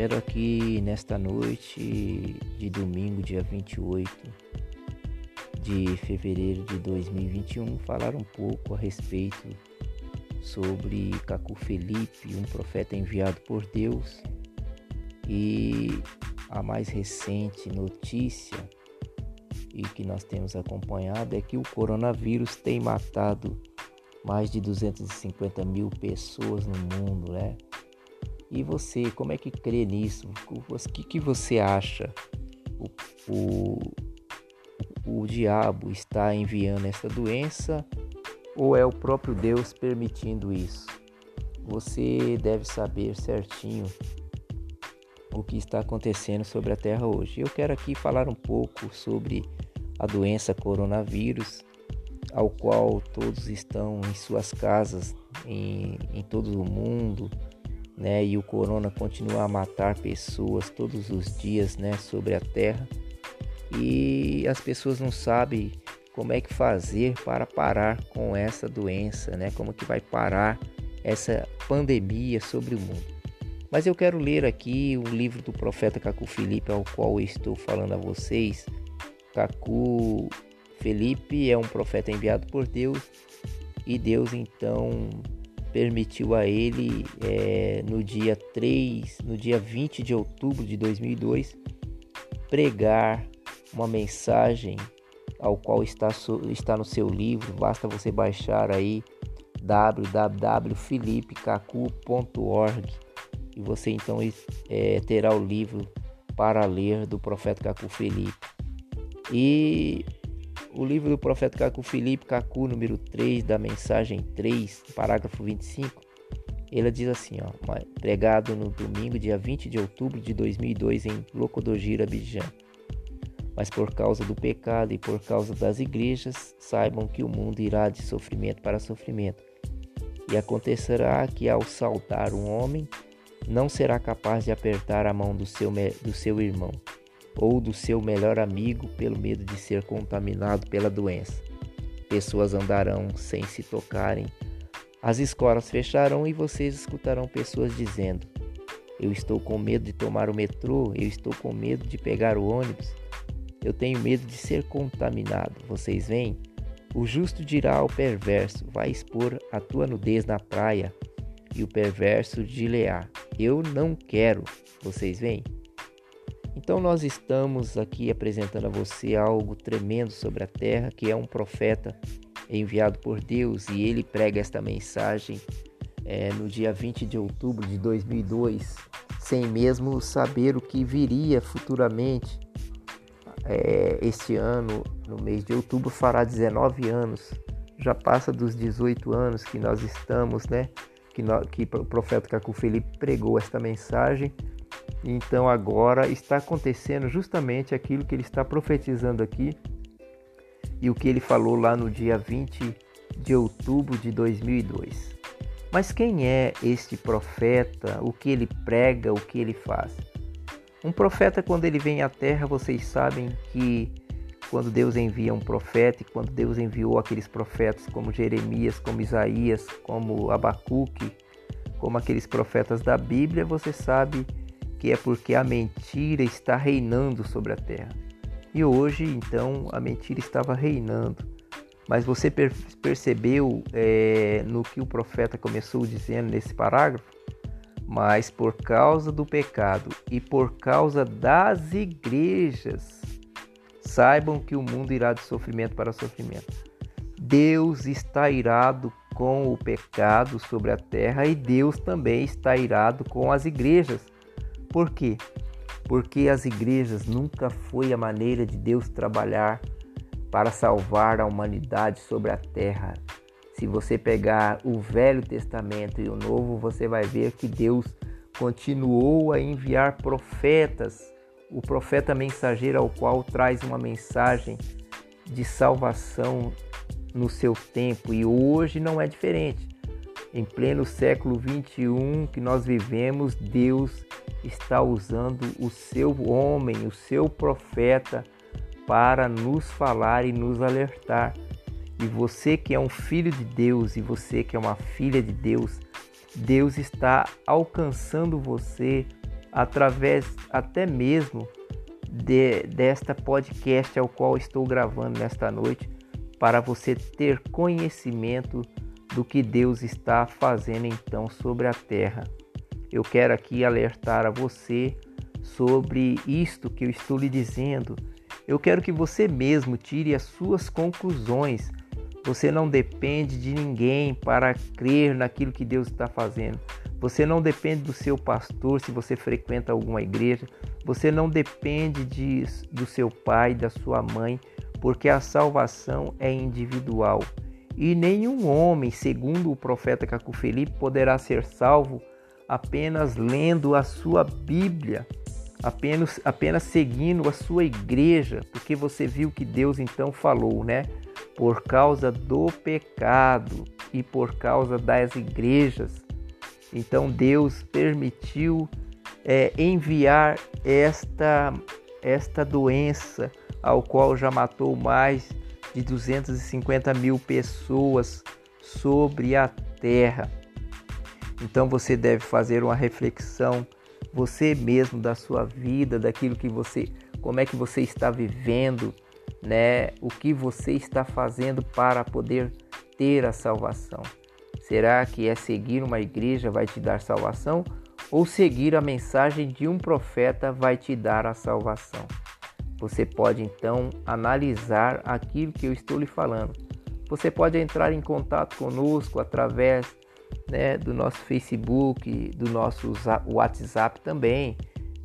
Quero aqui nesta noite de domingo, dia 28 de fevereiro de 2021, falar um pouco a respeito sobre Cacu Felipe, um profeta enviado por Deus. E a mais recente notícia e que nós temos acompanhado é que o coronavírus tem matado mais de 250 mil pessoas no mundo, né? E você, como é que crê nisso? O que, que você acha? O, o, o diabo está enviando essa doença ou é o próprio Deus permitindo isso? Você deve saber certinho o que está acontecendo sobre a Terra hoje. Eu quero aqui falar um pouco sobre a doença coronavírus, ao qual todos estão em suas casas, em, em todo o mundo, né? E o corona continua a matar pessoas todos os dias, né? Sobre a terra. E as pessoas não sabem como é que fazer para parar com essa doença, né? Como que vai parar essa pandemia sobre o mundo. Mas eu quero ler aqui o livro do profeta Cacu Felipe, ao qual estou falando a vocês. Cacu Felipe é um profeta enviado por Deus e Deus então permitiu a ele é, no dia 3, no dia 20 de outubro de 2002, pregar uma mensagem ao qual está, está no seu livro. Basta você baixar aí www.filipecacu.org e você então é, terá o livro para ler do profeta Cacu Felipe. E o livro do profeta Cacu Felipe, Cacu, número 3, da mensagem 3, parágrafo 25, ele diz assim, ó, pregado no domingo, dia 20 de outubro de 2002, em Locodogira, Abidjan. Mas por causa do pecado e por causa das igrejas, saibam que o mundo irá de sofrimento para sofrimento. E acontecerá que ao saudar um homem, não será capaz de apertar a mão do seu, do seu irmão ou do seu melhor amigo pelo medo de ser contaminado pela doença. Pessoas andarão sem se tocarem. As escolas fecharão e vocês escutarão pessoas dizendo: Eu estou com medo de tomar o metrô, eu estou com medo de pegar o ônibus, eu tenho medo de ser contaminado. Vocês veem? O justo dirá ao perverso: Vai expor a tua nudez na praia. E o perverso dirá: Eu não quero. Vocês veem? Então nós estamos aqui apresentando a você algo tremendo sobre a terra, que é um profeta enviado por Deus e ele prega esta mensagem é, no dia 20 de outubro de 2002, sem mesmo saber o que viria futuramente. É, este ano, no mês de outubro, fará 19 anos, já passa dos 18 anos que nós estamos, né? Que, que o profeta Cacu Felipe pregou esta mensagem então agora está acontecendo justamente aquilo que ele está profetizando aqui e o que ele falou lá no dia 20 de outubro de 2002. Mas quem é este profeta? O que ele prega? O que ele faz? Um profeta, quando ele vem à terra, vocês sabem que quando Deus envia um profeta, e quando Deus enviou aqueles profetas como Jeremias, como Isaías, como Abacuque, como aqueles profetas da Bíblia, você sabe que é porque a mentira está reinando sobre a terra. E hoje, então, a mentira estava reinando. Mas você per percebeu é, no que o profeta começou dizendo nesse parágrafo? Mas por causa do pecado e por causa das igrejas, saibam que o mundo irá de sofrimento para sofrimento. Deus está irado com o pecado sobre a terra e Deus também está irado com as igrejas. Por quê? Porque as igrejas nunca foi a maneira de Deus trabalhar para salvar a humanidade sobre a terra. Se você pegar o Velho Testamento e o Novo, você vai ver que Deus continuou a enviar profetas, o profeta mensageiro ao qual traz uma mensagem de salvação no seu tempo e hoje não é diferente. Em pleno século 21 que nós vivemos, Deus está usando o seu homem, o seu profeta, para nos falar e nos alertar. E você que é um filho de Deus e você que é uma filha de Deus, Deus está alcançando você através até mesmo de, desta podcast ao qual estou gravando nesta noite, para você ter conhecimento do que Deus está fazendo então sobre a terra. Eu quero aqui alertar a você sobre isto que eu estou lhe dizendo. Eu quero que você mesmo tire as suas conclusões. Você não depende de ninguém para crer naquilo que Deus está fazendo. Você não depende do seu pastor se você frequenta alguma igreja. Você não depende de, do seu pai, da sua mãe, porque a salvação é individual. E nenhum homem, segundo o profeta Cacu Felipe, poderá ser salvo apenas lendo a sua Bíblia, apenas, apenas seguindo a sua igreja, porque você viu que Deus então falou, né? Por causa do pecado e por causa das igrejas. Então Deus permitiu é, enviar esta, esta doença, ao qual já matou mais de 250 mil pessoas sobre a terra. Então você deve fazer uma reflexão, você mesmo da sua vida, daquilo que você, como é que você está vivendo, né? O que você está fazendo para poder ter a salvação? Será que é seguir uma igreja vai te dar salvação ou seguir a mensagem de um profeta vai te dar a salvação? Você pode então analisar aquilo que eu estou lhe falando. Você pode entrar em contato conosco através né, do nosso Facebook, do nosso WhatsApp também,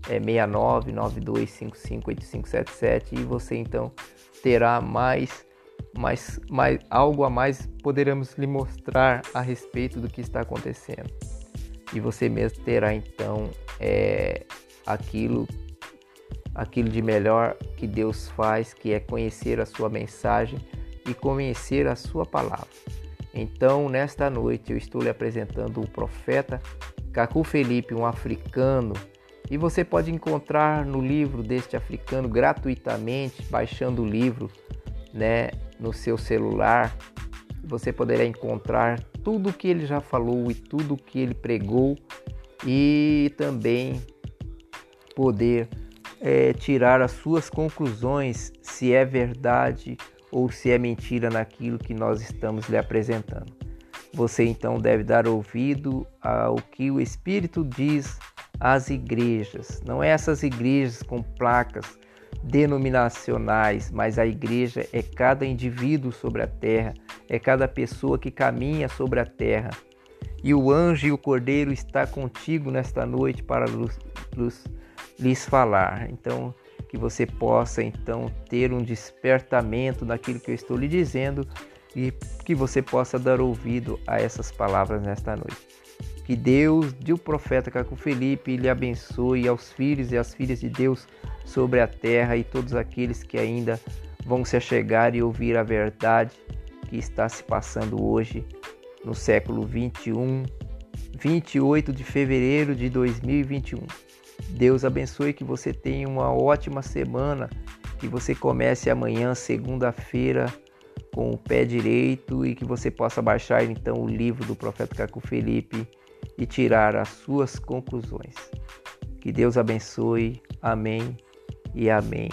é 6992558577 e você então terá mais, mais, mais algo a mais poderemos lhe mostrar a respeito do que está acontecendo. E você mesmo terá então é, aquilo aquilo de melhor que Deus faz, que é conhecer a sua mensagem e conhecer a sua palavra. Então, nesta noite, eu estou lhe apresentando o profeta Cacu Felipe, um africano, e você pode encontrar no livro deste africano gratuitamente, baixando o livro, né, no seu celular. Você poderá encontrar tudo o que ele já falou e tudo o que ele pregou e também poder é, tirar as suas conclusões se é verdade ou se é mentira naquilo que nós estamos lhe apresentando. Você então deve dar ouvido ao que o Espírito diz às igrejas. Não é essas igrejas com placas denominacionais, mas a igreja é cada indivíduo sobre a terra, é cada pessoa que caminha sobre a terra. E o anjo e o cordeiro está contigo nesta noite para lhes falar. Então, que você possa então ter um despertamento naquilo que eu estou lhe dizendo e que você possa dar ouvido a essas palavras nesta noite. Que Deus, de o profeta Caco Felipe, lhe abençoe aos filhos e às filhas de Deus sobre a terra e todos aqueles que ainda vão se achegar e ouvir a verdade que está se passando hoje no século 21, 28 de fevereiro de 2021. Deus abençoe que você tenha uma ótima semana, que você comece amanhã, segunda-feira, com o pé direito e que você possa baixar então o livro do profeta Caco Felipe e tirar as suas conclusões. Que Deus abençoe. Amém e amém.